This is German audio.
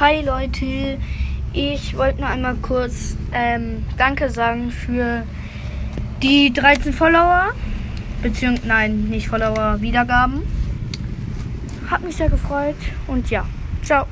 Hi Leute, ich wollte nur einmal kurz ähm, Danke sagen für die 13 Follower. Beziehungsweise, nein, nicht Follower, Wiedergaben. Hat mich sehr gefreut und ja, ciao.